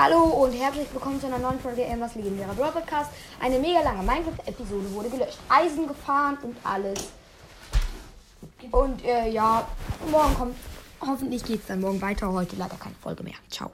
Hallo und herzlich willkommen zu einer neuen Folge Emmas legendärer Brawl Podcast. Eine mega lange Minecraft-Episode wurde gelöscht. Eisen gefahren und alles. Und äh, ja, morgen kommt, hoffentlich geht es dann morgen weiter. Heute leider keine Folge mehr. Ciao.